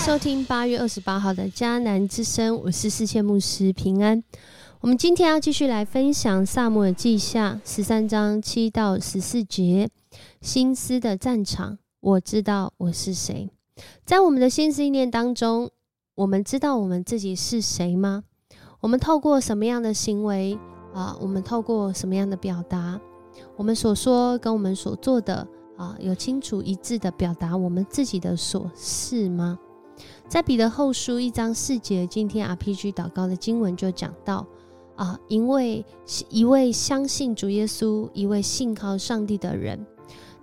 收听八月二十八号的迦南之声，我是世界牧师平安。我们今天要继续来分享萨摩尔记下十三章七到十四节，心思的战场。我知道我是谁，在我们的心思意念当中，我们知道我们自己是谁吗？我们透过什么样的行为啊？我们透过什么样的表达？我们所说跟我们所做的啊，有清楚一致的表达我们自己的所是吗？在彼得后书一章四节，今天 RPG 祷告的经文就讲到啊，因为一位相信主耶稣、一位信靠上帝的人，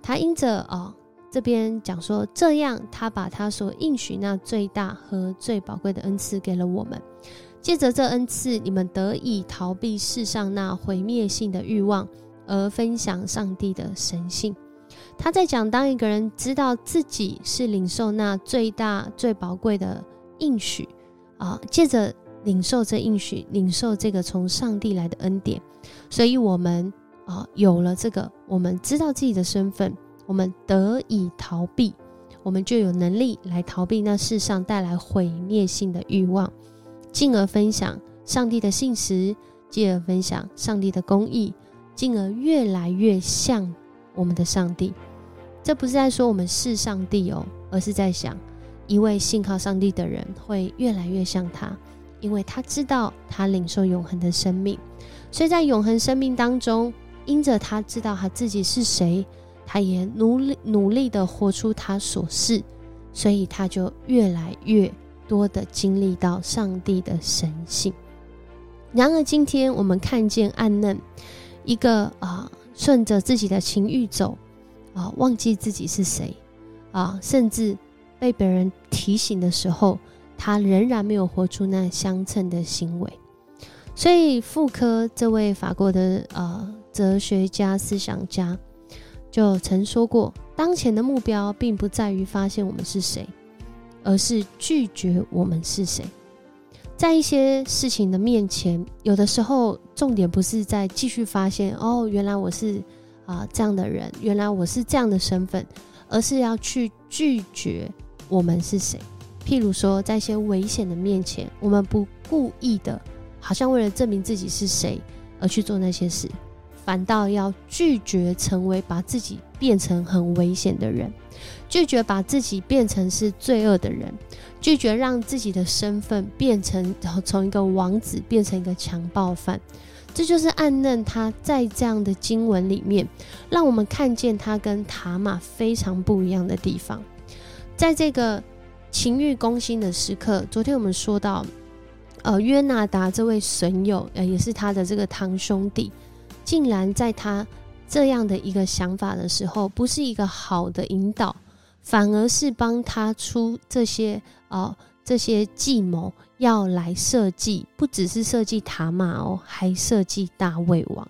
他因着啊这边讲说，这样他把他所应许那最大和最宝贵的恩赐给了我们，借着这恩赐，你们得以逃避世上那毁灭性的欲望，而分享上帝的神性。他在讲，当一个人知道自己是领受那最大最宝贵的应许啊，借着领受这应许，领受这个从上帝来的恩典，所以我们啊有了这个，我们知道自己的身份，我们得以逃避，我们就有能力来逃避那世上带来毁灭性的欲望，进而分享上帝的信实，进而分享上帝的公义，进而越来越像我们的上帝。这不是在说我们是上帝哦，而是在想一位信靠上帝的人会越来越像他，因为他知道他领受永恒的生命，所以在永恒生命当中，因着他知道他自己是谁，他也努力努力的活出他所是，所以他就越来越多的经历到上帝的神性。然而，今天我们看见暗嫩一个啊，顺着自己的情欲走。啊，忘记自己是谁啊，甚至被别人提醒的时候，他仍然没有活出那相称的行为。所以，妇科这位法国的呃哲学家、思想家就曾说过：当前的目标并不在于发现我们是谁，而是拒绝我们是谁。在一些事情的面前，有的时候重点不是在继续发现哦，原来我是。啊，这样的人，原来我是这样的身份，而是要去拒绝我们是谁。譬如说，在一些危险的面前，我们不故意的，好像为了证明自己是谁而去做那些事，反倒要拒绝成为把自己变成很危险的人，拒绝把自己变成是罪恶的人，拒绝让自己的身份变成从一个王子变成一个强暴犯。这就是暗嫩他在这样的经文里面，让我们看见他跟塔玛非常不一样的地方。在这个情欲攻心的时刻，昨天我们说到，呃，约纳达这位损友，呃，也是他的这个堂兄弟，竟然在他这样的一个想法的时候，不是一个好的引导，反而是帮他出这些啊这些计谋。要来设计，不只是设计塔玛哦，还设计大卫王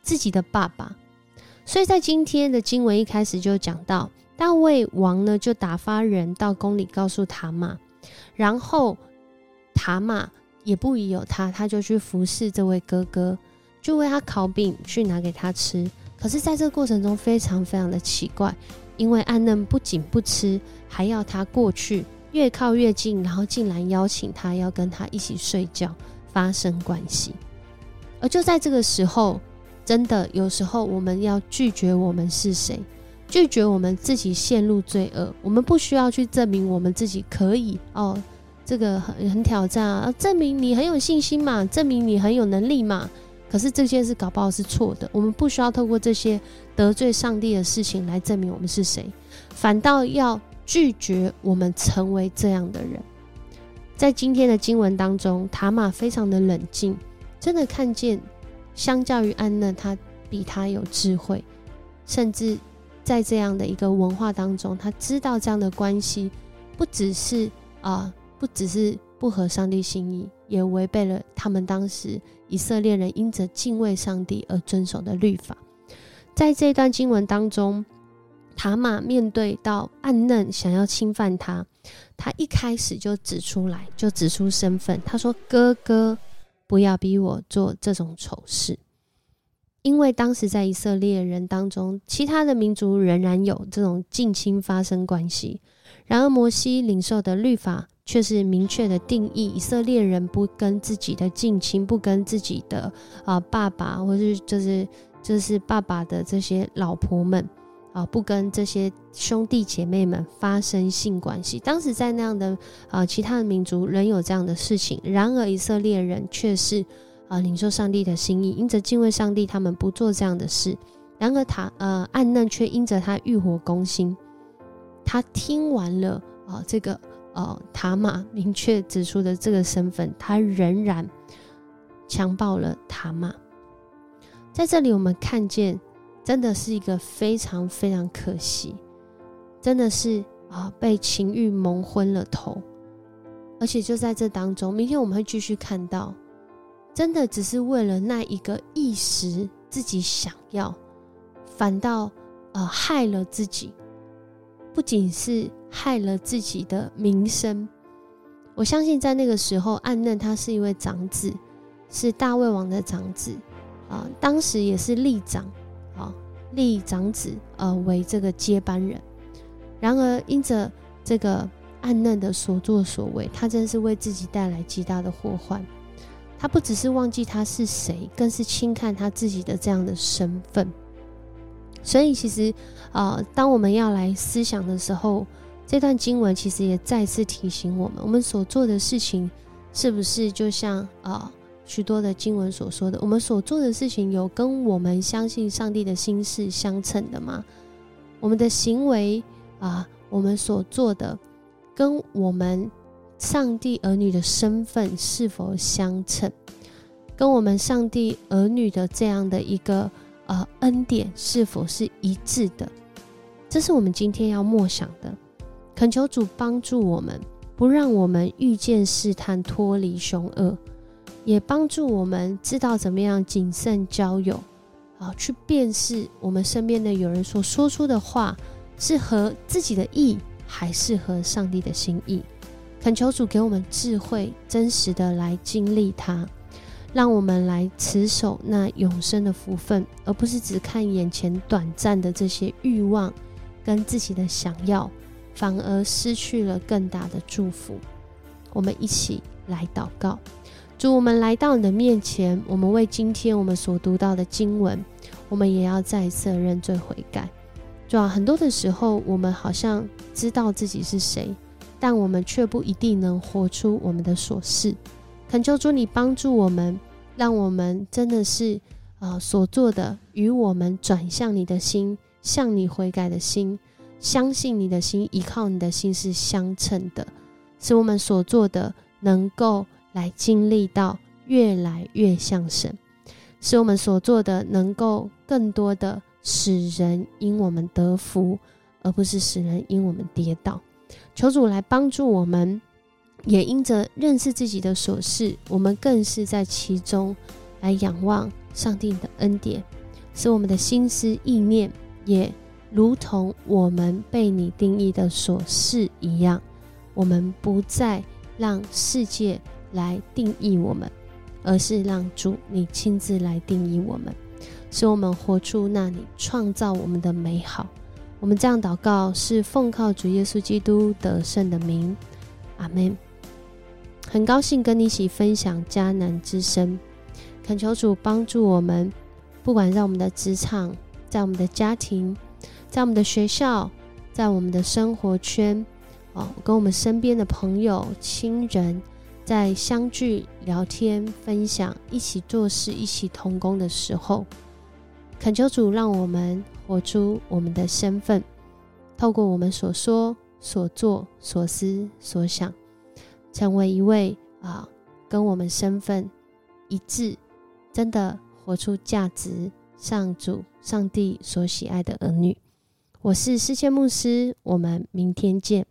自己的爸爸。所以在今天的经文一开始就讲到，大卫王呢就打发人到宫里告诉塔玛，然后塔玛也不疑有他，他就去服侍这位哥哥，就为他烤饼去拿给他吃。可是，在这个过程中非常非常的奇怪，因为安嫩不仅不吃，还要他过去。越靠越近，然后竟然邀请他要跟他一起睡觉，发生关系。而就在这个时候，真的有时候我们要拒绝我们是谁，拒绝我们自己陷入罪恶。我们不需要去证明我们自己可以哦，这个很很挑战啊，证明你很有信心嘛，证明你很有能力嘛。可是这件事搞不好是错的。我们不需要透过这些得罪上帝的事情来证明我们是谁，反倒要。拒绝我们成为这样的人，在今天的经文当中，塔玛非常的冷静，真的看见，相较于安娜，他比他有智慧，甚至在这样的一个文化当中，他知道这样的关系不只是啊，不只是不合上帝心意，也违背了他们当时以色列人因着敬畏上帝而遵守的律法。在这段经文当中。塔玛面对到暗嫩想要侵犯他，他一开始就指出来，就指出身份。他说：“哥哥，不要逼我做这种丑事，因为当时在以色列人当中，其他的民族仍然有这种近亲发生关系，然而，摩西领受的律法却是明确的定义：以色列人不跟自己的近亲、不跟自己的啊爸爸，或是就是就是爸爸的这些老婆们啊，不跟这些兄弟姐妹们发生性关系。当时在那样的啊其他的民族仍有这样的事情，然而以色列人却是啊领受上帝的心意，因着敬畏上帝，他们不做这样的事。然而他呃暗嫩却因着他欲火攻心。他听完了啊，这个呃塔玛明确指出的这个身份，他仍然强暴了塔玛。在这里，我们看见真的是一个非常非常可惜，真的是啊被情欲蒙昏了头。而且就在这当中，明天我们会继续看到，真的只是为了那一个一时自己想要，反倒呃害了自己。不仅是害了自己的名声，我相信在那个时候，暗嫩他是一位长子，是大卫王的长子啊，当时也是立长，立长子呃为这个接班人。然而因着这个暗嫩的所作所为，他真是为自己带来极大的祸患。他不只是忘记他是谁，更是轻看他自己的这样的身份。所以，其实，呃，当我们要来思想的时候，这段经文其实也再次提醒我们：我们所做的事情，是不是就像啊许多的经文所说的，我们所做的事情有跟我们相信上帝的心事相称的吗？我们的行为啊，我们所做的，跟我们上帝儿女的身份是否相称？跟我们上帝儿女的这样的一个。呃，恩典是否是一致的？这是我们今天要默想的。恳求主帮助我们，不让我们遇见试探脱离凶恶，也帮助我们知道怎么样谨慎交友，啊，去辨识我们身边的有人所说出的话是合自己的意，还是合上帝的心意。恳求主给我们智慧，真实的来经历它。让我们来持守那永生的福分，而不是只看眼前短暂的这些欲望跟自己的想要，反而失去了更大的祝福。我们一起来祷告，主，我们来到你的面前，我们为今天我们所读到的经文，我们也要再一次认罪悔改。主啊，很多的时候，我们好像知道自己是谁，但我们却不一定能活出我们的所是。恳求主，你帮助我们，让我们真的是啊所做的与我们转向你的心、向你悔改的心、相信你的心、依靠你的心是相称的，使我们所做的能够来经历到越来越像神，使我们所做的能够更多的使人因我们得福，而不是使人因我们跌倒。求主来帮助我们。也因着认识自己的所事，我们更是在其中来仰望上帝的恩典，使我们的心思意念也如同我们被你定义的所事一样。我们不再让世界来定义我们，而是让主你亲自来定义我们，使我们活出那你创造我们的美好。我们这样祷告，是奉靠主耶稣基督得胜的名，阿门。很高兴跟你一起分享迦南之声，恳求主帮助我们，不管在我们的职场、在我们的家庭、在我们的学校、在我们的生活圈，哦，跟我们身边的朋友、亲人在相聚、聊天、分享、一起做事、一起同工的时候，恳求主让我们活出我们的身份，透过我们所说、所做、所思、所想。成为一位啊，跟我们身份一致，真的活出价值、上主、上帝所喜爱的儿女。我是世界牧师，我们明天见。